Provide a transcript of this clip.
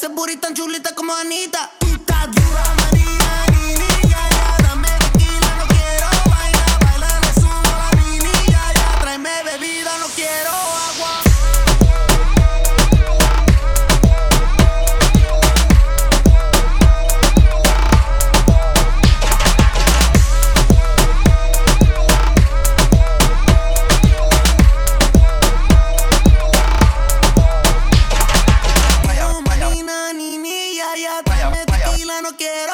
Ese burrito tan chulita como Anita. Tú estás dura, manita. quiera.